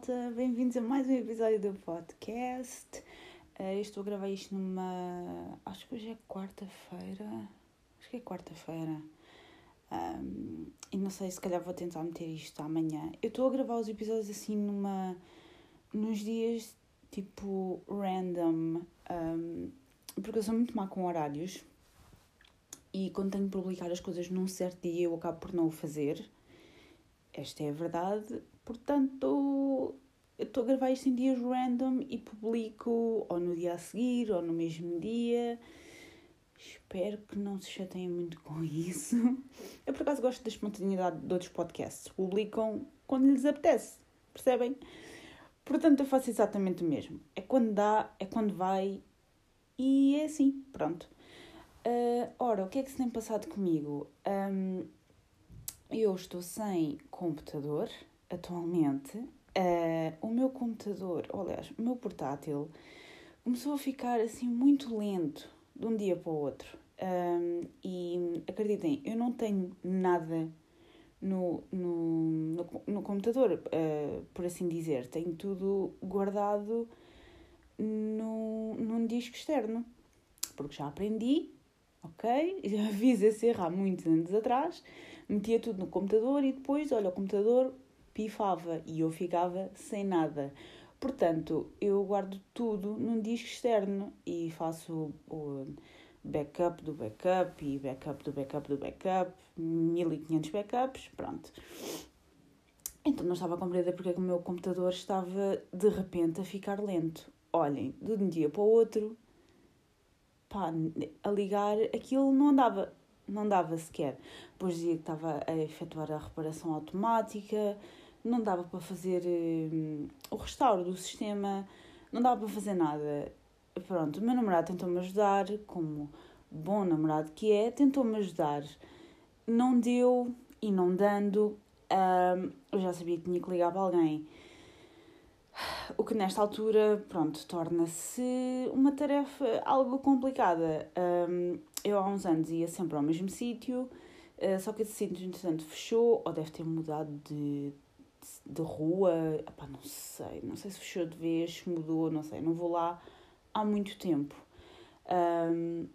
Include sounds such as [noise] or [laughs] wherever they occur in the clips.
malta, bem-vindos a mais um episódio do podcast. Uh, estou a gravar isto numa. Acho que hoje é quarta-feira. Acho que é quarta-feira. Um, e não sei, se calhar vou tentar meter isto amanhã. Eu estou a gravar os episódios assim numa. nos dias tipo random. Um, porque eu sou muito má com horários. E quando tenho de publicar as coisas num certo dia eu acabo por não o fazer. Esta é a verdade. Portanto, eu estou a gravar isto em dias random e publico ou no dia a seguir ou no mesmo dia. Espero que não se chateiem muito com isso. Eu, por acaso, gosto da espontaneidade de outros podcasts. Publicam quando lhes apetece, percebem? Portanto, eu faço exatamente o mesmo. É quando dá, é quando vai e é assim, pronto. Uh, ora, o que é que se tem passado comigo? Um, eu estou sem computador atualmente. Uh, o meu computador, ou aliás, o meu portátil, começou a ficar assim muito lento de um dia para o outro. Um, e acreditem, eu não tenho nada no, no, no, no computador, uh, por assim dizer. Tenho tudo guardado no, num disco externo. Porque já aprendi, ok? [laughs] Já fiz esse erro há muitos anos atrás. Metia tudo no computador e depois, olha, o computador pifava e eu ficava sem nada. Portanto, eu guardo tudo num disco externo e faço o backup do backup e backup do backup do backup, 1500 backups, pronto. Então não estava a compreender porque é que o meu computador estava de repente a ficar lento. Olhem, de um dia para o outro, pá, a ligar, aquilo não andava, não dava sequer. Depois dizia que estava a efetuar a reparação automática, não dava para fazer hum, o restauro do sistema, não dava para fazer nada. Pronto, o meu namorado tentou-me ajudar, como bom namorado que é, tentou-me ajudar. Não deu e não dando, eu já sabia que tinha que ligar para alguém. O que nesta altura, pronto, torna-se uma tarefa algo complicada. Eu há uns anos ia sempre ao mesmo sítio, uh, só que esse sítio, entretanto, fechou ou deve ter mudado de, de rua. Epá, não sei, não sei se fechou de vez, mudou, não sei, não vou lá há muito tempo. Um,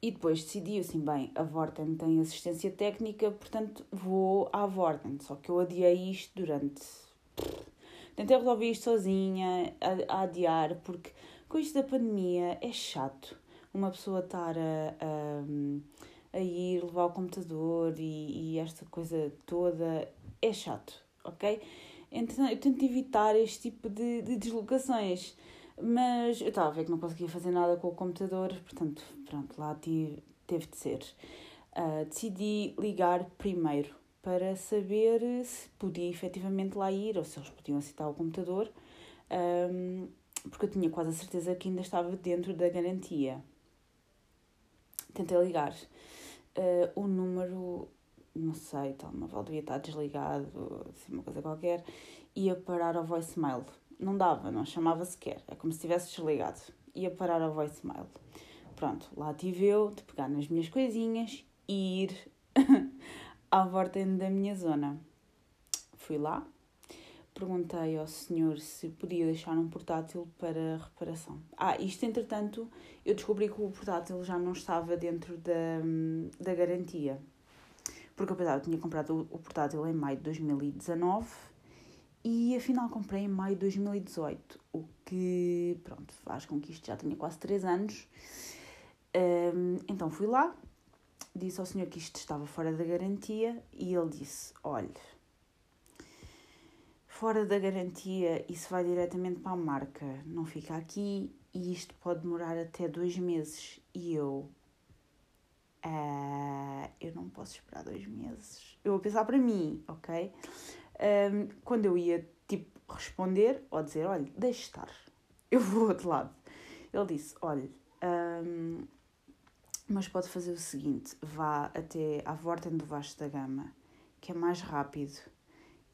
e depois decidi assim, bem, a Vorten tem assistência técnica, portanto vou à Vorten. Só que eu adiei isto durante. Tentei resolver isto sozinha, a, a adiar, porque com isto da pandemia é chato uma pessoa estar a, a, a ir levar o computador e, e esta coisa toda. É chato, ok? Então eu tento evitar este tipo de, de deslocações mas eu estava a ver que não conseguia fazer nada com o computador, portanto, pronto, lá tive, teve de ser. Uh, decidi ligar primeiro para saber se podia efetivamente lá ir ou se eles podiam aceitar o computador, um, porque eu tinha quase a certeza que ainda estava dentro da garantia. Tentei ligar. Uh, o número, não sei, uma devia estar desligado, assim, uma coisa qualquer, ia parar ao voicemail não dava, não chamava sequer. É como se tivesse desligado. Ia parar ao voicemail. Pronto, lá tive eu de pegar nas minhas coisinhas e ir [laughs] à volta da minha zona. Fui lá, perguntei ao senhor se podia deixar um portátil para reparação. Ah, isto entretanto, eu descobri que o portátil já não estava dentro da, da garantia. Porque eu pensava que tinha comprado o portátil em maio de 2019 e afinal comprei em maio de 2018, o que, pronto, faz com que isto já tenha quase 3 anos. Um, então fui lá, disse ao senhor que isto estava fora da garantia e ele disse: Olhe, fora da garantia isso vai diretamente para a marca, não fica aqui e isto pode demorar até dois meses. E eu, uh, eu não posso esperar dois meses. Eu vou pensar para mim, ok? um, quando eu ia tipo responder ou dizer, olha, deixe estar, eu vou outro lado. Ele disse, olha, um, mas pode fazer o seguinte, vá até à Vorten do Vasco da Gama, que é mais rápido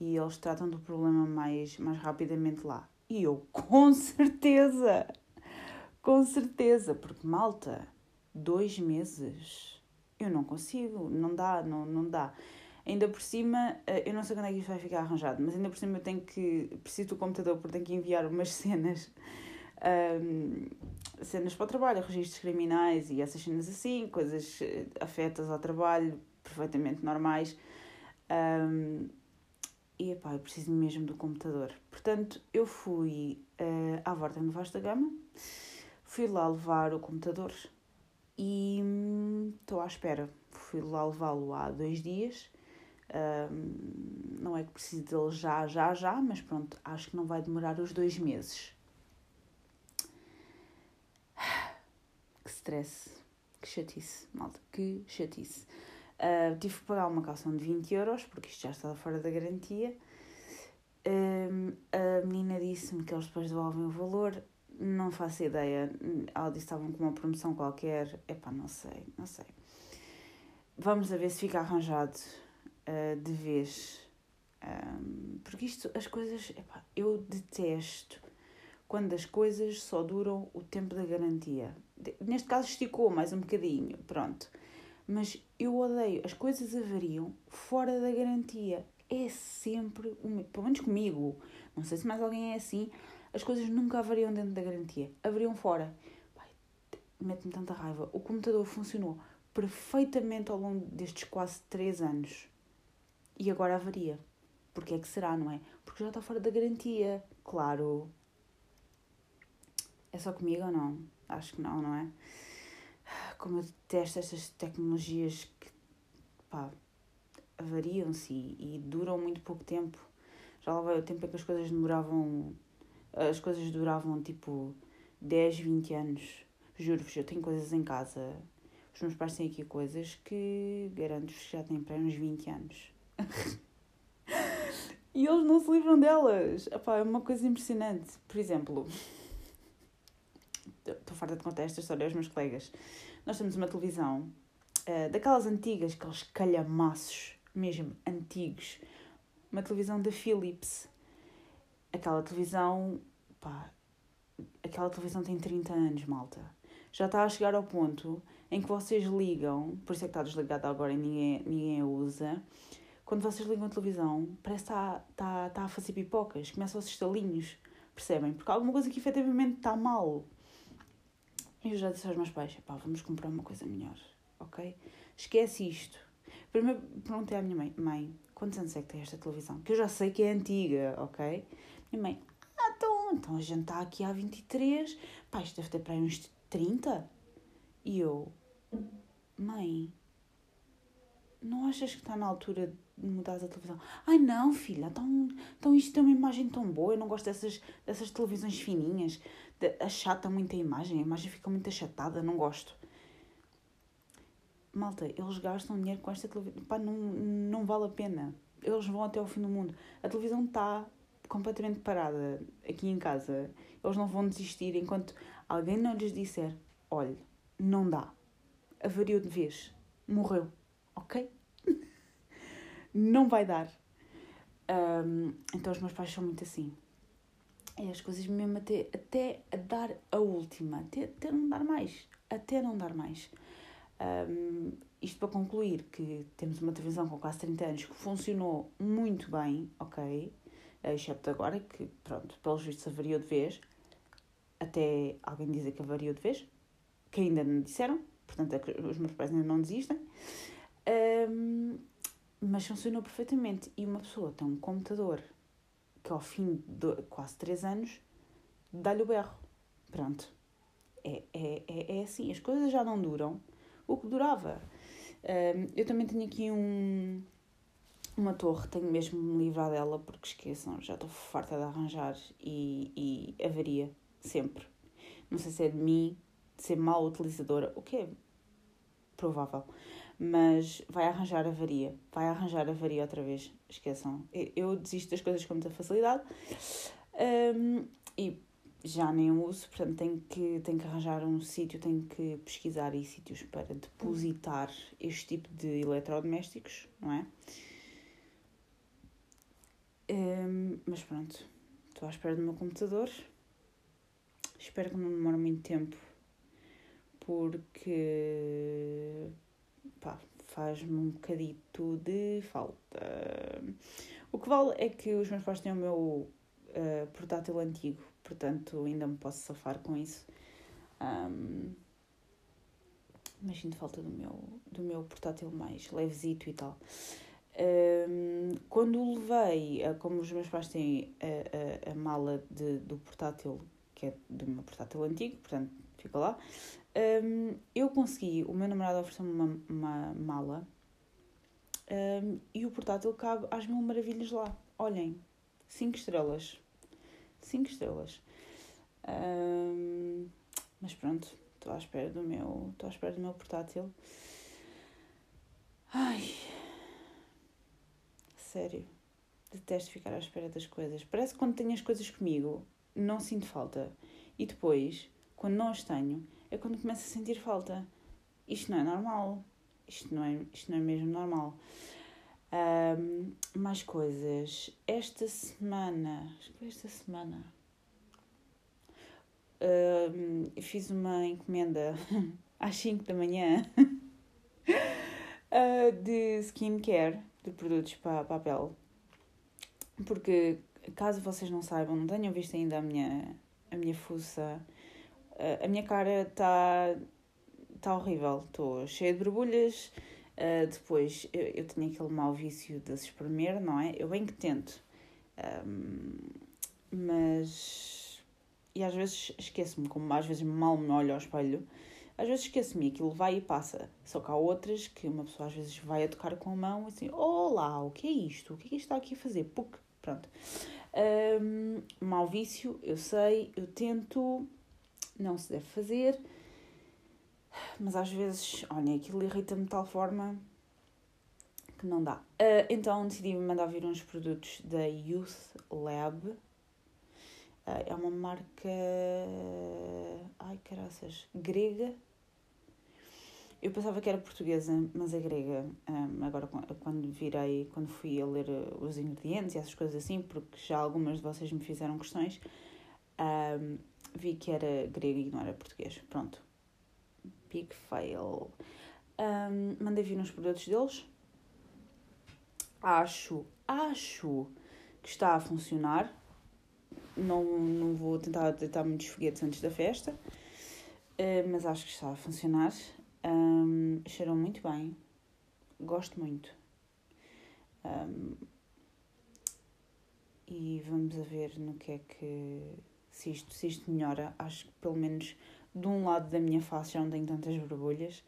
e eles tratam do problema mais, mais rapidamente lá. E eu, com certeza, com certeza, porque malta, dois meses, eu não consigo, não dá, não, não dá. Ainda por cima, eh, eu não sei quando é que isto vai ficar arranjado, mas ainda por cima eu tenho que. Preciso do computador porque tenho que enviar umas [laughs] cenas. Um, cenas para o trabalho, registros criminais e essas cenas assim, coisas eh, afetas ao trabalho, perfeitamente normais. Um, e epá, eu preciso mesmo do computador. Portanto, eu fui uh, à Vorta no Vasta Gama, fui lá levar o computador e estou hum, à espera. Fui lá levá-lo há dois dias um, não é que precise dele já, já, já, mas pronto, acho que não vai demorar os dois meses. [sighs] Que stress, que chatice, malta, que chatice. Uh, tive que pagar uma calção de 20 euros, porque isto já estava fora da garantia. A menina disse-me que eles depois devolvem o valor. Não faço ideia. Que estavam com uma promoção qualquer. Epá, não sei, não sei. Vamos ver se fica arranjado uh, de vez. Um, porque isto, as coisas. Epá, eu detesto quando as coisas só duram o tempo da garantia. Neste caso esticou mais um bocadinho, pronto. Mas eu odeio, as coisas avariam fora da garantia. É sempre, pelo menos comigo, não sei se mais alguém é assim, as coisas nunca avariam dentro da garantia, avariam fora. Mete-me tanta raiva. O computador funcionou perfeitamente ao longo destes quase 3 anos e agora avaria. Porque é que será, não é? Porque já está fora da garantia, claro. É só comigo ou não? Acho que não, não é? Como eu detesto estas tecnologias que, pá, avariam-se e, e duram muito pouco tempo. Já lá vai o tempo em que as coisas demoravam. As coisas duravam tipo 10, 20 anos. Juro-vos, eu tenho coisas em casa. Os meus pais têm aqui coisas que garanto-vos que já têm para uns 20 anos. [laughs] e eles não se livram delas. Epá, é uma coisa impressionante. Por exemplo, estou farta de contar esta história aos meus colegas. Nós temos uma televisão uh, daquelas antigas, aqueles calhamaços, mesmo antigos. Uma televisão da Philips. Aquela televisão, pá, aquela televisão tem 30 anos, malta. Já está a chegar ao ponto em que vocês ligam, por isso é que está desligada agora e ninguém, ninguém a usa quando vocês ligam a televisão, parece que está, está a fazer pipocas, começam os estalinhos, percebem? Porque há alguma coisa que efetivamente está mal. Eu já disse aos meus pais: pá, vamos comprar uma coisa melhor, ok? Esquece isto. Primeiro perguntei à minha mãe: mãe, quantos anos é que tem esta televisão? Que eu já sei que é antiga, ok? Minha mãe: então, a gente está aqui há 23, pá, isto deve ter para aí uns 30. E eu: mãe, não achas que está na altura mudares a televisão. Ai não, filha, então, então isto tem uma imagem tão boa, eu não gosto dessas, dessas televisões fininhas, de, achata muito a imagem, a imagem fica muito achatada, não gosto. Malta, eles gastam dinheiro com esta televisão, pá, não, não vale a pena. Eles vão até ao fim do mundo. A televisão está completamente parada aqui em casa. Eles não vão desistir enquanto alguém não lhes disser: olha, não dá, avariou de vez, morreu, ok? [laughs] não vai dar. Um, então os meus pais são muito assim. E as coisas mesmo até, até a dar a última, até, até não dar mais. Até não dar mais. Um, isto para concluir que temos uma televisão com quase 30 anos que funcionou muito bem, ok? Excepto agora que, pronto, pelos vistos avariou de vez. Até alguém dizer que avariou de vez, que ainda não disseram, portanto é os meus pais ainda não desistem. Um, mas funcionou perfeitamente. E uma pessoa tem um computador que ao fim de quase 3 anos dá-lhe o berro. Pronto. É, é, é, é assim, as coisas já não duram o que durava. Um, eu também tenho aqui um, uma torre, tenho mesmo me livrar dela porque esqueçam, já estou farta de arranjar e, e avaria sempre. Não sei se é de mim, de ser mal utilizadora, o que é provável mas vai arranjar avaria, vai arranjar avaria outra vez, esqueçam. Eu desisto das coisas com muita facilidade um, e já nem uso, portanto tenho que, tenho que arranjar um sítio, tenho que pesquisar aí sítios para depositar este tipo de eletrodomésticos, não é? Um, mas pronto, estou à espera do meu computador. Espero que não demore muito tempo, porque faz-me um bocadito de falta. O que vale é que os meus pais têm o meu uh, portátil antigo, portanto ainda me posso safar com isso. Um, mas sinto falta do meu, do meu portátil mais levesito e tal. Um, quando o levei, como os meus pais têm a, a, a mala de, do portátil, que é do meu portátil antigo, portanto fica lá, um, eu consegui, o meu namorado ofereceu-me uma, uma mala um, e o portátil cabe às mil maravilhas lá. Olhem, 5 estrelas. 5 estrelas. Mas pronto, estou à espera do meu. Estou à espera do meu portátil. Ai. Sério. Detesto ficar à espera das coisas. Parece que quando tenho as coisas comigo, não sinto falta. E depois, quando não as tenho, é quando começo a sentir falta. Isto não é normal. Isto não é, isto não é mesmo normal. Um, mais coisas. Esta semana. Acho que esta semana. Um, fiz uma encomenda [laughs] às 5 da manhã uh, [laughs] de skincare, de produtos para, para a pele. Porque, caso vocês não saibam, não tenham visto ainda a minha, a minha fuça a minha cara está tá horrível, estou cheia de borbulhas. Uh, depois eu, eu tenho aquele mau vício de se espremer, não é? Eu bem que tento, um, mas. E às vezes esqueço-me, como às vezes mal me olho ao espelho, às vezes esqueço-me aquilo vai e passa. Só que há outras que uma pessoa às vezes vai a tocar com a mão assim: Olá, o que é isto? O que é que isto está aqui a fazer? Puc, pronto. Um, mau vício, eu sei, eu tento, não se deve fazer, mas às vezes, olha, aquilo irrita-me de tal forma que não dá. Uh, então decidi mandar vir uns produtos da Youth Lab. Uh, é uma marca. Ai caraças, grega. Eu pensava que era portuguesa, mas é grega. Um, agora, quando virei, quando fui a ler os ingredientes e essas coisas assim, porque já algumas de vocês me fizeram questões, um, vi que era grego e não era português. Pronto. Big fail. Um, mandei vir uns produtos deles. Acho, acho que está a funcionar. Não, não vou tentar tentar muitos foguetes antes da festa, uh, mas acho que está a funcionar. Um, cheiram muito bem. Gosto muito. Um, e vamos a ver no que é que se isto, se isto melhora, acho que pelo menos de um lado da minha face já não tenho tantas borbulhas.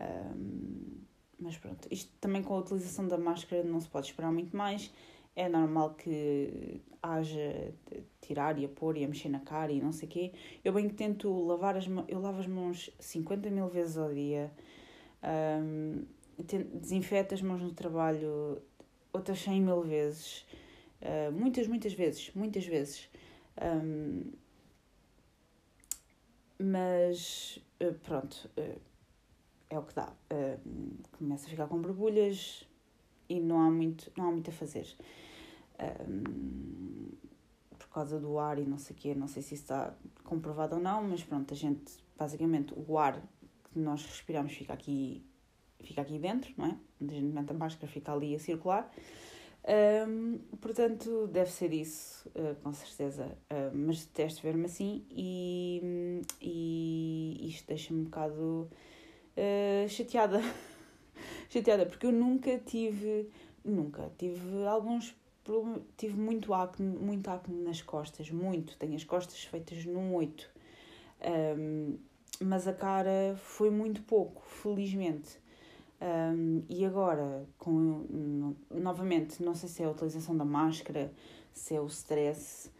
Um, mas pronto, isto também com a utilização da máscara não se pode esperar muito mais. É normal que haja tirar e a pôr e a mexer na cara e não sei o quê. Eu bem que tento lavar as mãos, eu lavo as mãos 50 mil vezes ao dia. Um, desinfeto as mãos no trabalho outras 100 mil vezes. Uh, muitas, muitas vezes, muitas vezes. Um, mas eh, pronto, eh, é o que dá. Começa a ficar com borbulhas e não há muito, não há muito a fazer. Um, por causa do ar e não sei o quê, não sei se isso está comprovado ou não, mas pronto, a gente, basicamente, o ar que nós respiramos fica aqui, fica aqui dentro, não é? Onde a gente mete a máscara fica ali a circular. Um, portanto, deve ser isso, uh, com certeza. Uh, mas detesto ver-me assim e, e isto deixa-me um bocado uh, chateada. [laughs] chateada, porque eu nunca tive, nunca tive alguns problemas, tive muito acne, muito acne nas costas, muito. Tenho as costas feitas num oito. Um, mas a cara foi muito pouco, felizmente. Um, e agora, com, novamente, não sei se é a utilização da máscara, se é o stress,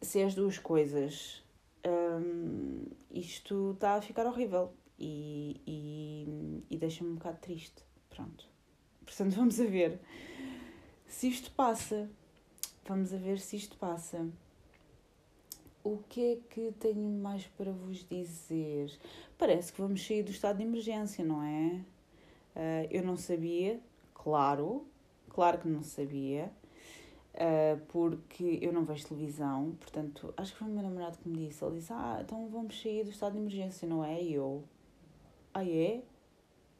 se é as duas coisas, um, isto está a ficar horrível e, e, e deixa-me um bocado triste. Pronto. Portanto, vamos a ver se isto passa. Vamos a ver se isto passa. O que é que tenho mais para vos dizer? Parece que vamos sair do estado de emergência, não é? Uh, eu não sabia, claro, claro que não sabia, uh, porque eu não vejo televisão, portanto, acho que foi o meu namorado que me disse. Ele disse: Ah, então vamos sair do estado de emergência, não é? E eu, ah, é?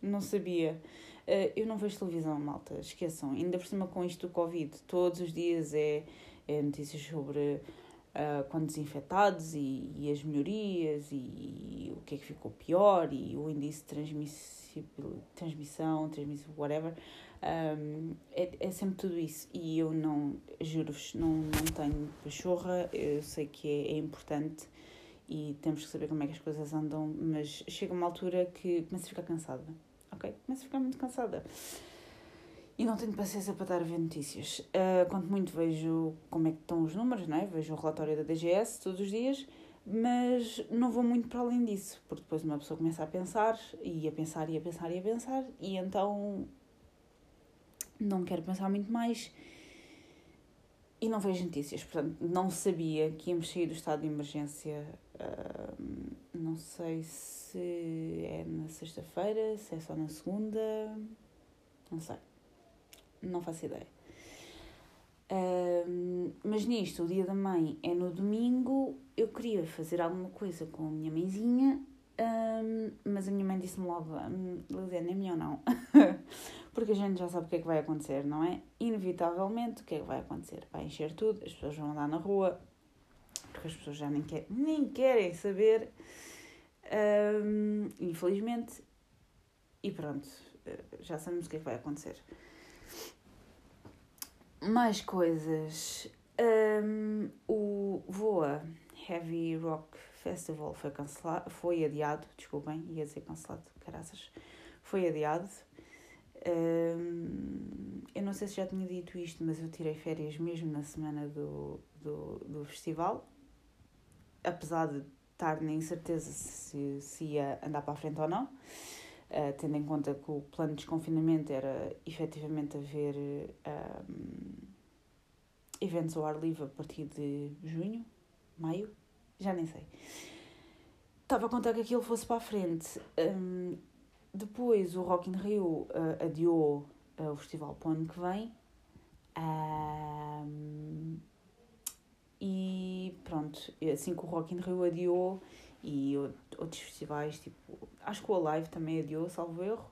Não sabia. Uh, eu não vejo televisão, malta, esqueçam. Ainda por cima com isto do Covid, todos os dias é, é notícias sobre uh, quantos infectados e, e, as melhorias e, e, o que é que ficou pior e o índice de transmissão, transmissão, whatever. Um, é, é sempre tudo isso. E eu não, juro-vos, não, não tenho pachorra, eu sei que é, é importante e temos que saber como é que as coisas andam, mas chega uma altura que começo a ficar cansada ok? Começo a ficar muito cansada. E não tenho paciência para estar a ver notícias. Uh, quanto muito vejo como é que estão os números, não é? Vejo o relatório da DGS todos os dias, mas não vou muito para além disso, porque depois uma pessoa começa a pensar, e a pensar, e a pensar, e a pensar, e então não quero pensar muito mais e não vejo notícias. Portanto, não sabia que íamos sair do estado de emergência. Uh, não sei se é na sexta-feira, se é só na segunda, não sei. Não faço ideia. Um, mas nisto, o dia da mãe é no domingo, eu queria fazer alguma coisa com a minha mãezinha, um, mas a minha mãe disse-me logo, hum, Liliana, é melhor não. [laughs] Porque a gente já sabe o que é que vai acontecer, não é? Inevitavelmente, o que é que vai acontecer? Vai encher tudo, as pessoas vão andar na rua, porque as pessoas já nem, quer, nem querem saber um, infelizmente. E pronto, eh, já sabemos o que é que vai acontecer. Mais coisas. Um, o Voa Heavy Rock Festival foi cancelado, foi adiado, desculpem, ia dizer cancelado, caraças, foi adiado. Um, eu não sei se já tinha dito isto, mas eu tirei férias mesmo na semana do, do, do festival, apesar de estar na incerteza se, se ia andar para a frente ou não, uh, tendo em conta que o plano de desconfinamento era efetivamente haver um, eventos ao ar livre a partir de junho, maio, já nem sei. Estava a contar que aquilo fosse para a frente. Um, depois o Rock in Rio uh, adiou uh, o festival para o ano que vem. Um, e pronto, assim que o Rock in Rio adiou e outros festivais, tipo, acho que o Alive também adiou, salvo erro,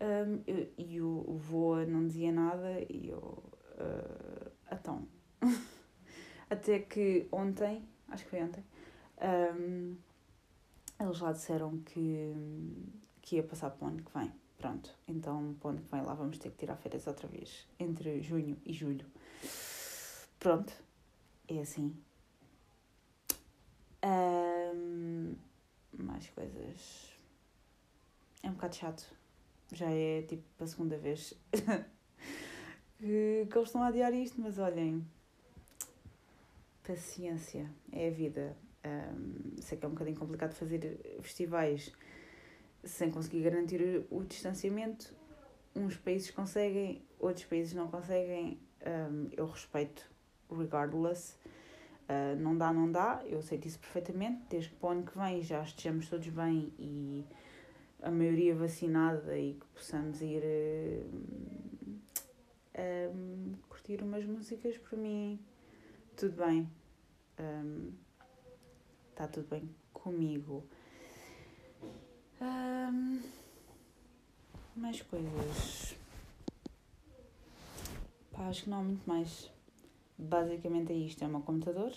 um, e o, o Voa não dizia nada e eu, uh, então, [laughs] até que ontem, acho que foi ontem, um, eles lá disseram que, que ia passar para o ano que vem. Pronto, então para o ano que vem lá vamos ter que tirar férias outra vez, entre junho e julho. Pronto, é assim. Um, mais coisas. É um bocado chato. Já é tipo a segunda vez [laughs] que, que eles estão a adiar isto, mas olhem. Paciência, é a vida. Um, sei que é um bocadinho complicado fazer festivais sem conseguir garantir o, distanciamento. Uns países conseguem, outros países não conseguem. Um, eu respeito regardless. Uh, não dá, não dá, eu sei disso perfeitamente, desde que para o ano que vem já estejamos todos bem e a maioria vacinada e que possamos ir uh, um, curtir umas músicas, para mim, tudo bem. Está um, tudo bem comigo. Um, mais coisas. Pá, acho que não há muito mais. Basicamente é isto, é o meu computador.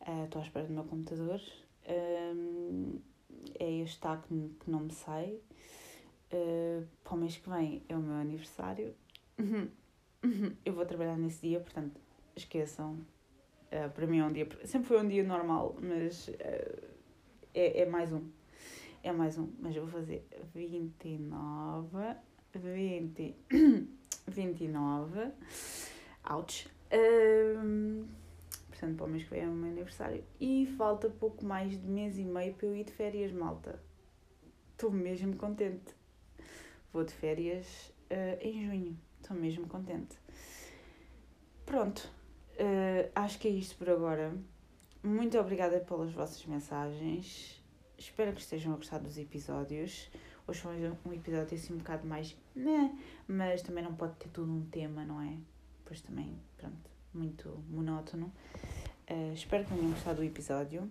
Uh, estou à espera do meu computador. Um, é este tá que, que não me sai. Uh, para o mês que vem é o meu aniversário. Eu vou trabalhar nesse dia, portanto, esqueçam. Uh, para mim é um dia. Sempre foi um dia normal, mas uh, é, é mais um. É mais um. Mas eu vou fazer 29. 20. 29. Ouch. Portanto, para o mês que vem é o meu aniversário. E falta pouco mais de mês e meio para eu ir de férias, malta. Estou mesmo contente. Vou de férias uh, em junho. Estou mesmo contente. Pronto. Uh, acho que é isto por agora. Muito obrigada pelas vossas mensagens. Espero que estejam a gostar dos episódios. Hoje foi um episódio assim um bocado mais. Né, mas também não pode ter tudo um tema, não é? Depois também, pronto, muito monótono. Uh, espero que tenham gostado do episódio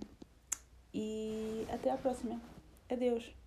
e até à próxima. Adeus!